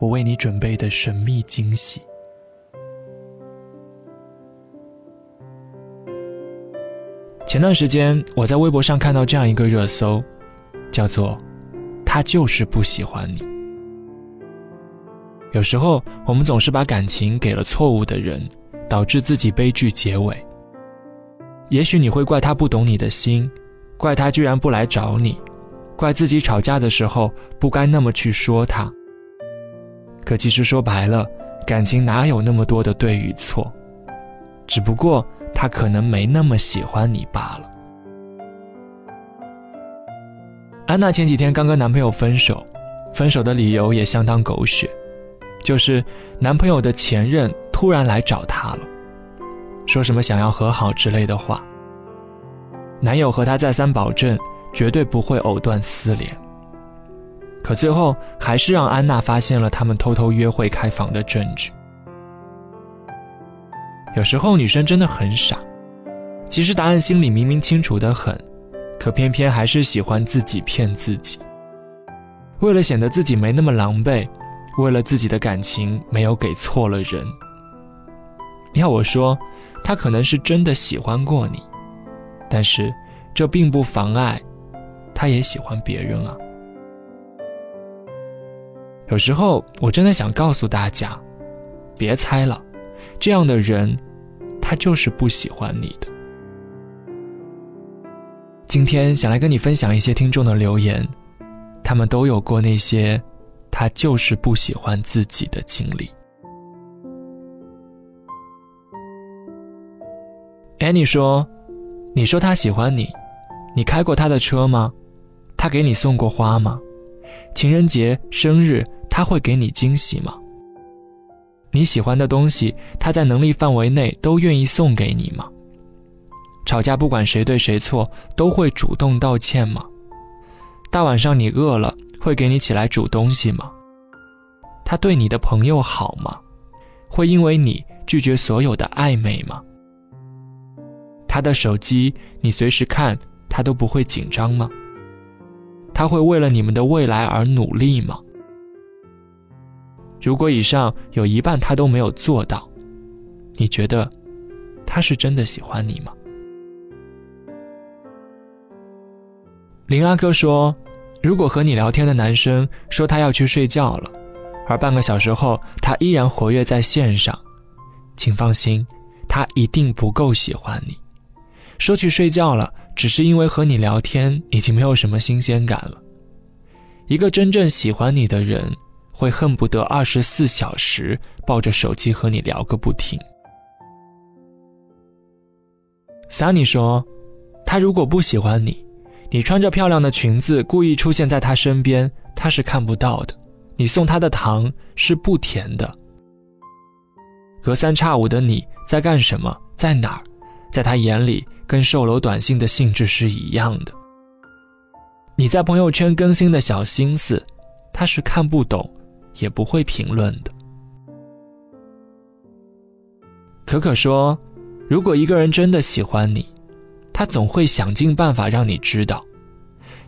我为你准备的神秘惊喜。前段时间，我在微博上看到这样一个热搜，叫做“他就是不喜欢你”。有时候，我们总是把感情给了错误的人，导致自己悲剧结尾。也许你会怪他不懂你的心，怪他居然不来找你，怪自己吵架的时候不该那么去说他。可其实说白了，感情哪有那么多的对与错？只不过他可能没那么喜欢你罢了。安娜前几天刚跟男朋友分手，分手的理由也相当狗血。就是男朋友的前任突然来找她了，说什么想要和好之类的话。男友和她再三保证，绝对不会藕断丝连。可最后还是让安娜发现了他们偷偷约会开房的证据。有时候女生真的很傻，其实答案心里明明清楚的很，可偏偏还是喜欢自己骗自己。为了显得自己没那么狼狈。为了自己的感情，没有给错了人。要我说，他可能是真的喜欢过你，但是这并不妨碍他也喜欢别人啊。有时候我真的想告诉大家，别猜了，这样的人，他就是不喜欢你的。今天想来跟你分享一些听众的留言，他们都有过那些。他就是不喜欢自己的经历。Annie 说：“你说他喜欢你，你开过他的车吗？他给你送过花吗？情人节、生日他会给你惊喜吗？你喜欢的东西，他在能力范围内都愿意送给你吗？吵架不管谁对谁错，都会主动道歉吗？大晚上你饿了？”会给你起来煮东西吗？他对你的朋友好吗？会因为你拒绝所有的暧昧吗？他的手机你随时看，他都不会紧张吗？他会为了你们的未来而努力吗？如果以上有一半他都没有做到，你觉得他是真的喜欢你吗？林阿哥说。如果和你聊天的男生说他要去睡觉了，而半个小时后他依然活跃在线上，请放心，他一定不够喜欢你。说去睡觉了，只是因为和你聊天已经没有什么新鲜感了。一个真正喜欢你的人，会恨不得二十四小时抱着手机和你聊个不停。Sunny 说，他如果不喜欢你。你穿着漂亮的裙子，故意出现在他身边，他是看不到的。你送他的糖是不甜的。隔三差五的你在干什么，在哪儿，在他眼里跟售楼短信的性质是一样的。你在朋友圈更新的小心思，他是看不懂，也不会评论的。可可说，如果一个人真的喜欢你。他总会想尽办法让你知道，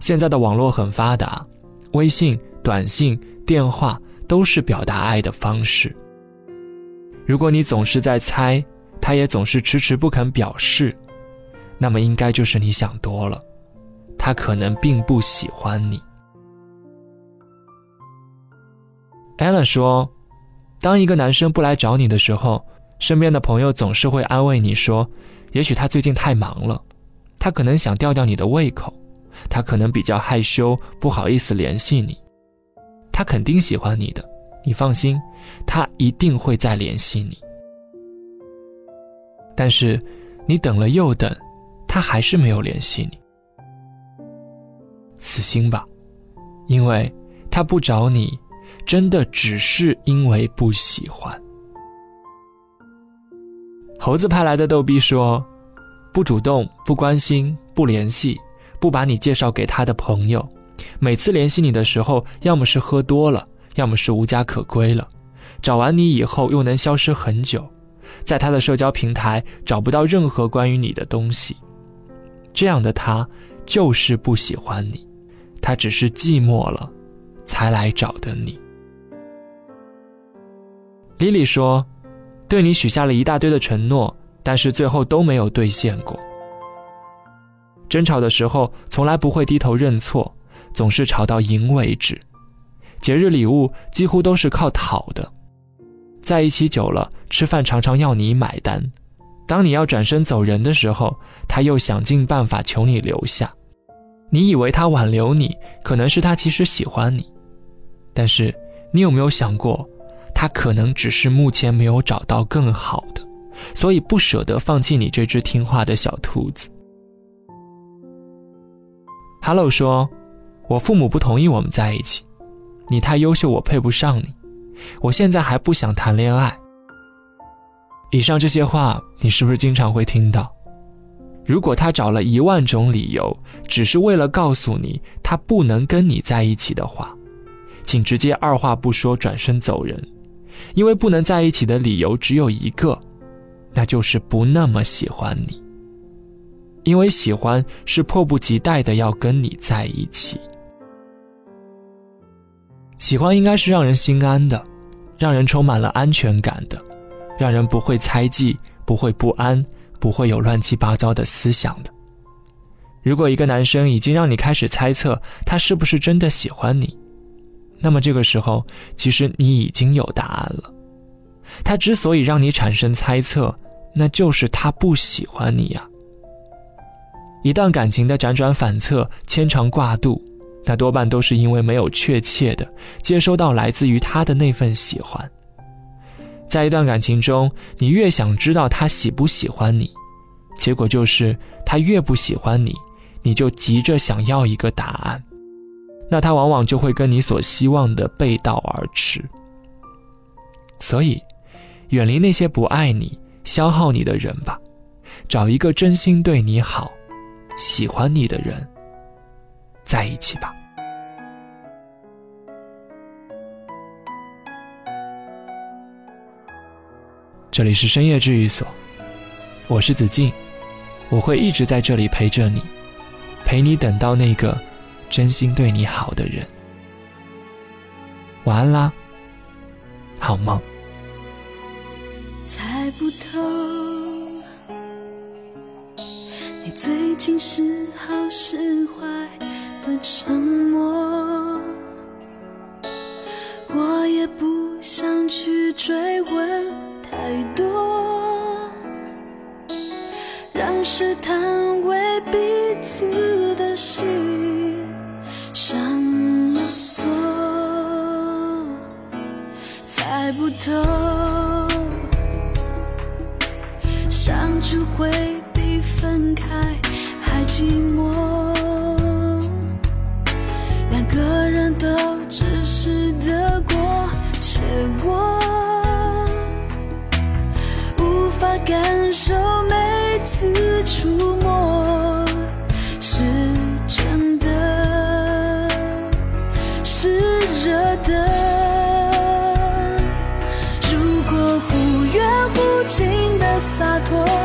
现在的网络很发达，微信、短信、电话都是表达爱的方式。如果你总是在猜，他也总是迟迟不肯表示，那么应该就是你想多了，他可能并不喜欢你。艾伦说，当一个男生不来找你的时候，身边的朋友总是会安慰你说，也许他最近太忙了。他可能想吊吊你的胃口，他可能比较害羞，不好意思联系你。他肯定喜欢你的，你放心，他一定会再联系你。但是，你等了又等，他还是没有联系你。死心吧，因为他不找你，真的只是因为不喜欢。猴子派来的逗逼说：“不主动，不关心，不联系，不把你介绍给他的朋友。每次联系你的时候，要么是喝多了，要么是无家可归了。找完你以后，又能消失很久，在他的社交平台找不到任何关于你的东西。这样的他，就是不喜欢你，他只是寂寞了，才来找的你。”莉莉说。对你许下了一大堆的承诺，但是最后都没有兑现过。争吵的时候从来不会低头认错，总是吵到赢为止。节日礼物几乎都是靠讨的，在一起久了，吃饭常常要你买单。当你要转身走人的时候，他又想尽办法求你留下。你以为他挽留你，可能是他其实喜欢你，但是你有没有想过？他可能只是目前没有找到更好的，所以不舍得放弃你这只听话的小兔子。Hello 说：“我父母不同意我们在一起，你太优秀，我配不上你，我现在还不想谈恋爱。”以上这些话，你是不是经常会听到？如果他找了一万种理由，只是为了告诉你他不能跟你在一起的话，请直接二话不说转身走人。因为不能在一起的理由只有一个，那就是不那么喜欢你。因为喜欢是迫不及待的要跟你在一起。喜欢应该是让人心安的，让人充满了安全感的，让人不会猜忌，不会不安，不会有乱七八糟的思想的。如果一个男生已经让你开始猜测他是不是真的喜欢你，那么这个时候，其实你已经有答案了。他之所以让你产生猜测，那就是他不喜欢你呀。一段感情的辗转反侧、牵肠挂肚，那多半都是因为没有确切的接收到来自于他的那份喜欢。在一段感情中，你越想知道他喜不喜欢你，结果就是他越不喜欢你，你就急着想要一个答案。那他往往就会跟你所希望的背道而驰。所以，远离那些不爱你、消耗你的人吧，找一个真心对你好、喜欢你的人在一起吧。这里是深夜治愈所，我是子静，我会一直在这里陪着你，陪你等到那个。真心对你好的人，晚安啦，好梦。猜不透你最近是好是坏的沉默，我也不想去追问太多，让试探为彼此的心。猜不透，相处会比分开还寂寞，两个人都只是得过且过，无法感受每次触洒脱。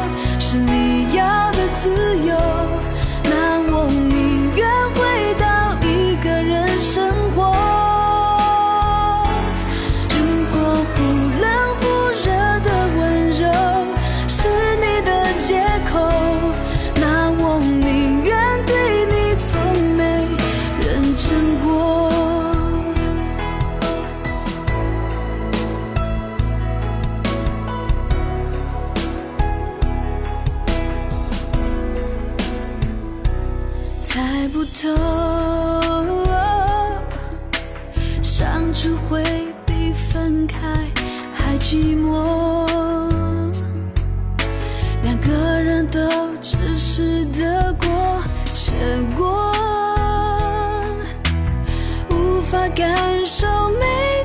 不透，相处会比分开还寂寞，两个人都只是得过且过，无法感受每。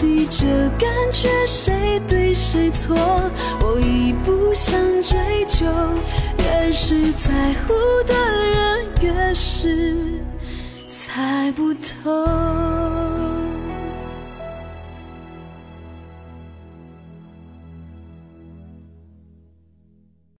底这感觉谁对谁错？我已不想追究。越是在乎的人，越是猜不透。